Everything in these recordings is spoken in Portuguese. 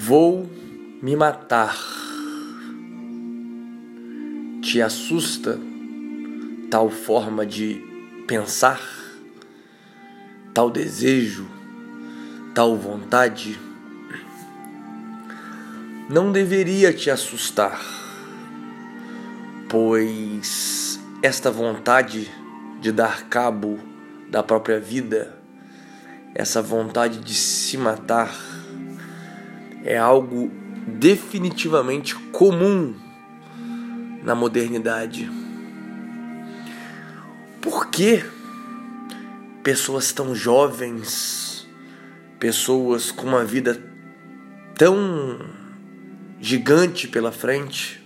Vou me matar. Te assusta tal forma de pensar, tal desejo, tal vontade? Não deveria te assustar, pois esta vontade de dar cabo da própria vida, essa vontade de se matar, é algo definitivamente comum na modernidade. Por que pessoas tão jovens, pessoas com uma vida tão gigante pela frente,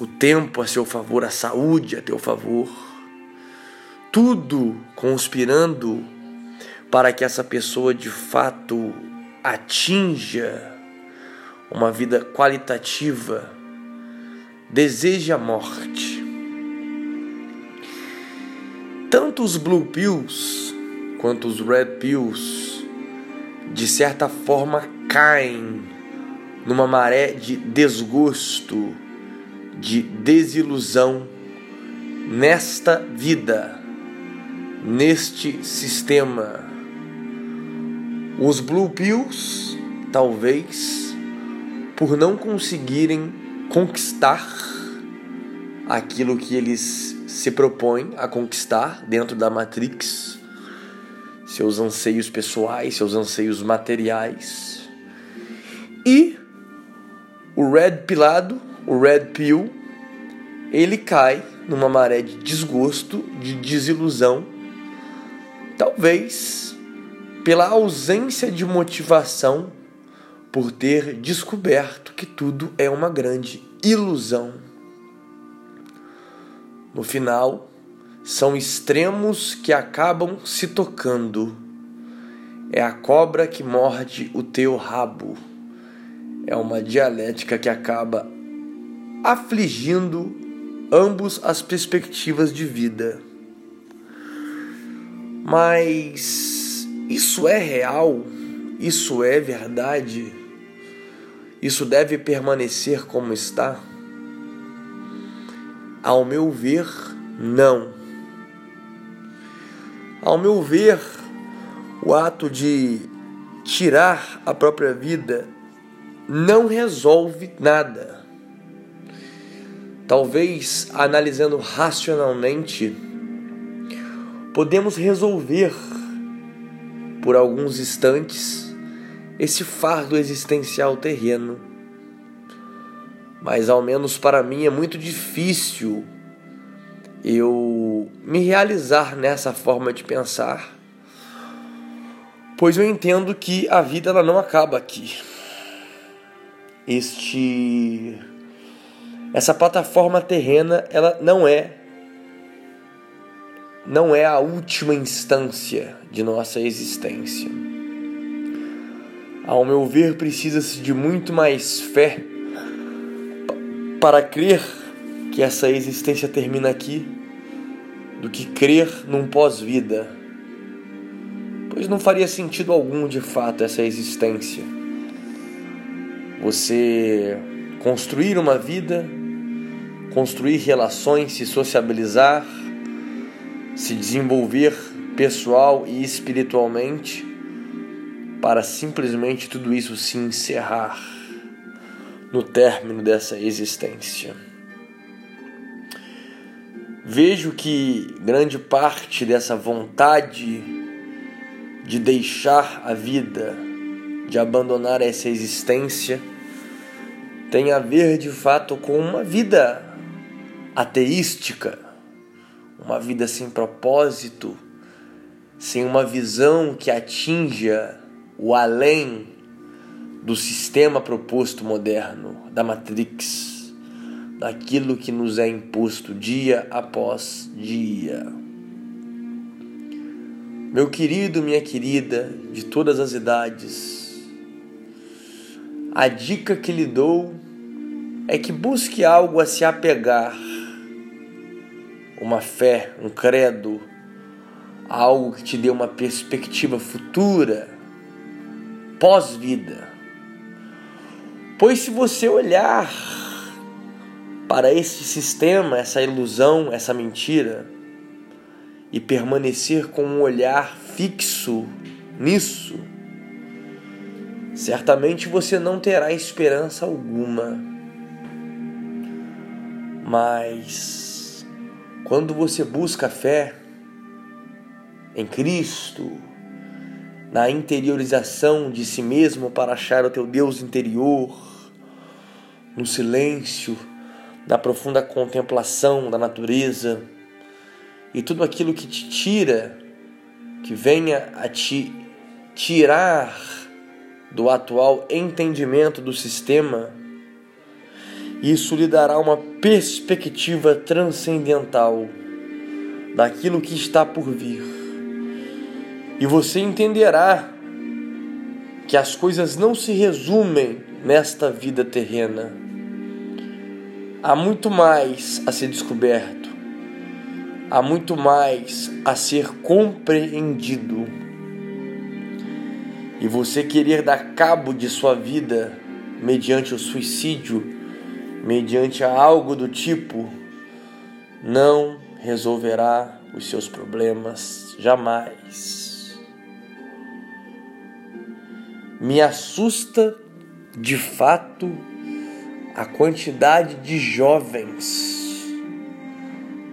o tempo a seu favor, a saúde a teu favor, tudo conspirando para que essa pessoa de fato atinja uma vida qualitativa, deseje a morte. Tanto os blue pills quanto os red pills, de certa forma, caem numa maré de desgosto, de desilusão nesta vida, neste sistema os Blue Pills, talvez, por não conseguirem conquistar aquilo que eles se propõem a conquistar dentro da Matrix, seus anseios pessoais, seus anseios materiais. E o Red Pilado, o Red Pill, ele cai numa maré de desgosto, de desilusão, talvez pela ausência de motivação, por ter descoberto que tudo é uma grande ilusão. No final, são extremos que acabam se tocando. É a cobra que morde o teu rabo. É uma dialética que acaba afligindo ambos as perspectivas de vida. Mas isso é real? Isso é verdade? Isso deve permanecer como está? Ao meu ver, não. Ao meu ver, o ato de tirar a própria vida não resolve nada. Talvez analisando racionalmente, podemos resolver por alguns instantes esse fardo existencial terreno. Mas ao menos para mim é muito difícil eu me realizar nessa forma de pensar, pois eu entendo que a vida ela não acaba aqui. Este essa plataforma terrena ela não é não é a última instância de nossa existência. Ao meu ver, precisa-se de muito mais fé para crer que essa existência termina aqui do que crer num pós-vida. Pois não faria sentido algum de fato essa existência. Você construir uma vida, construir relações, se sociabilizar, se desenvolver pessoal e espiritualmente para simplesmente tudo isso se encerrar no término dessa existência. Vejo que grande parte dessa vontade de deixar a vida, de abandonar essa existência, tem a ver de fato com uma vida ateística uma vida sem propósito, sem uma visão que atinja o além do sistema proposto moderno, da Matrix, daquilo que nos é imposto dia após dia. Meu querido, minha querida, de todas as idades, a dica que lhe dou é que busque algo a se apegar uma fé, um credo, algo que te dê uma perspectiva futura, pós-vida. Pois se você olhar para esse sistema, essa ilusão, essa mentira, e permanecer com um olhar fixo nisso, certamente você não terá esperança alguma. Mas quando você busca fé em Cristo, na interiorização de si mesmo para achar o teu Deus interior, no silêncio, na profunda contemplação da natureza e tudo aquilo que te tira, que venha a te tirar do atual entendimento do sistema, isso lhe dará uma perspectiva transcendental daquilo que está por vir. E você entenderá que as coisas não se resumem nesta vida terrena. Há muito mais a ser descoberto, há muito mais a ser compreendido. E você querer dar cabo de sua vida mediante o suicídio, mediante algo do tipo, não resolverá os seus problemas jamais. Me assusta de fato a quantidade de jovens,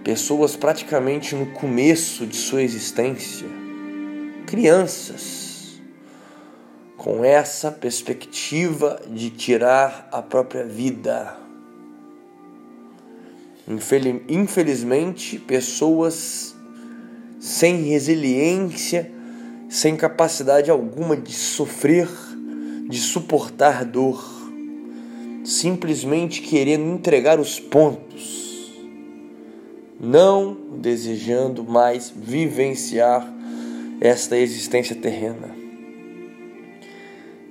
pessoas praticamente no começo de sua existência, crianças, com essa perspectiva de tirar a própria vida. Infelizmente, pessoas sem resiliência, sem capacidade alguma de sofrer, de suportar dor. Simplesmente querendo entregar os pontos, não desejando mais vivenciar esta existência terrena.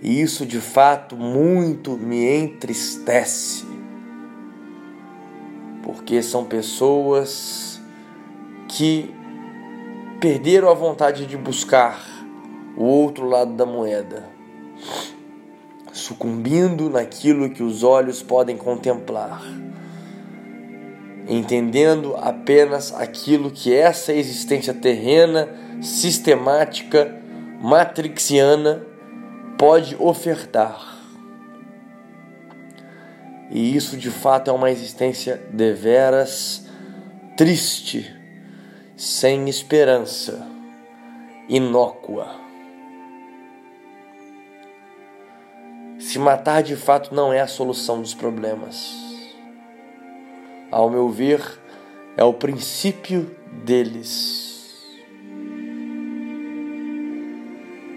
E isso de fato muito me entristece, porque são pessoas que perderam a vontade de buscar o outro lado da moeda sucumbindo naquilo que os olhos podem contemplar, entendendo apenas aquilo que essa existência terrena, sistemática, matrixiana pode ofertar. E isso de fato é uma existência deveras triste, sem esperança, inócua. Se matar de fato não é a solução dos problemas. Ao meu ver, é o princípio deles.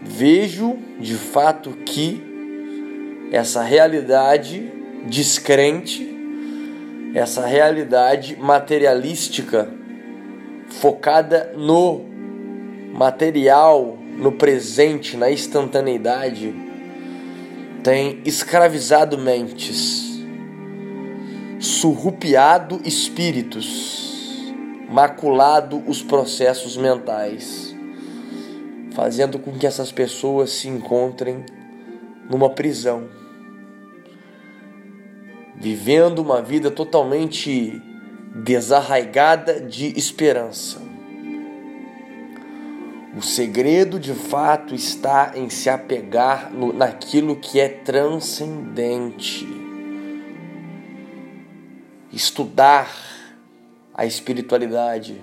Vejo de fato que essa realidade descrente, essa realidade materialística, focada no material, no presente, na instantaneidade, tem escravizado mentes, surrupiado espíritos, maculado os processos mentais, fazendo com que essas pessoas se encontrem numa prisão, vivendo uma vida totalmente desarraigada de esperança. O segredo de fato está em se apegar no, naquilo que é transcendente. Estudar a espiritualidade,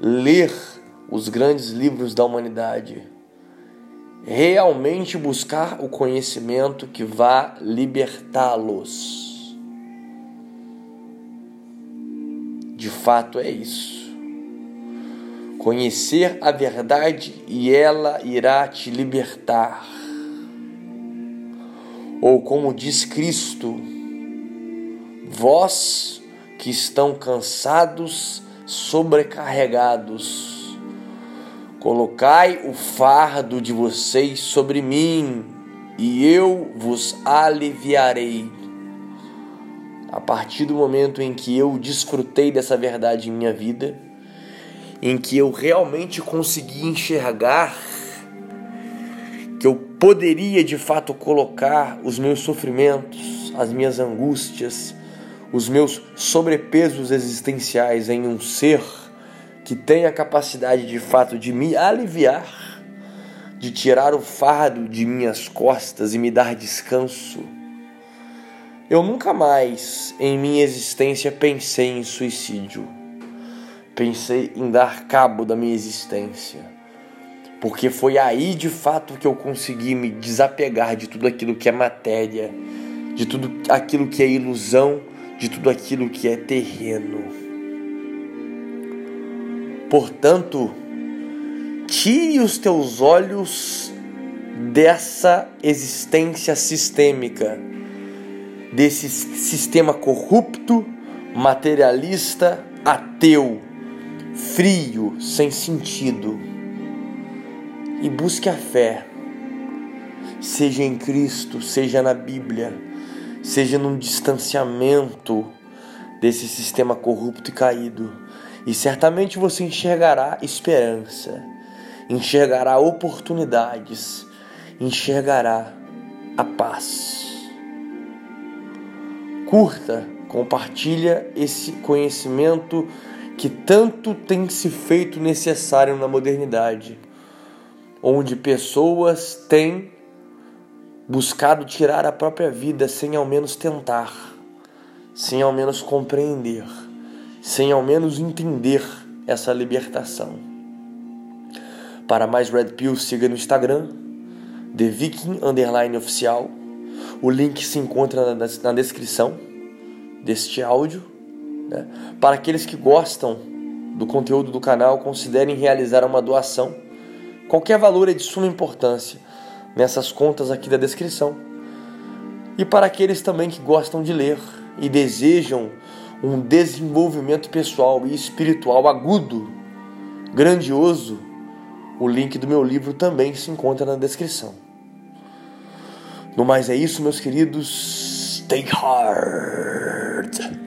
ler os grandes livros da humanidade, realmente buscar o conhecimento que vá libertá-los. De fato é isso conhecer a verdade e ela irá te libertar. Ou como diz Cristo, vós que estão cansados, sobrecarregados, colocai o fardo de vocês sobre mim, e eu vos aliviarei. A partir do momento em que eu desfrutei dessa verdade em minha vida, em que eu realmente consegui enxergar que eu poderia de fato colocar os meus sofrimentos, as minhas angústias, os meus sobrepesos existenciais em um ser que tem a capacidade de fato de me aliviar, de tirar o fardo de minhas costas e me dar descanso. Eu nunca mais em minha existência pensei em suicídio. Pensei em dar cabo da minha existência. Porque foi aí de fato que eu consegui me desapegar de tudo aquilo que é matéria, de tudo aquilo que é ilusão, de tudo aquilo que é terreno. Portanto, tire os teus olhos dessa existência sistêmica, desse sistema corrupto, materialista, ateu, frio, sem sentido. E busque a fé, seja em Cristo, seja na Bíblia, seja num distanciamento desse sistema corrupto e caído e certamente você enxergará esperança, enxergará oportunidades, enxergará a paz. Curta, compartilha esse conhecimento que tanto tem se feito necessário na modernidade, onde pessoas têm buscado tirar a própria vida sem ao menos tentar, sem ao menos compreender sem ao menos entender essa libertação. Para mais Red Pill, siga no Instagram, The Viking Underline Oficial. O link se encontra na, descrição deste áudio. Né? Para aqueles que gostam do conteúdo do canal, considerem realizar uma doação. Qualquer valor é de suma importância nessas contas aqui da descrição. E para aqueles também que gostam de ler e desejam um desenvolvimento pessoal e espiritual agudo, grandioso, o link do meu livro também se encontra na descrição. No mais é isso, meus queridos. Stay hard.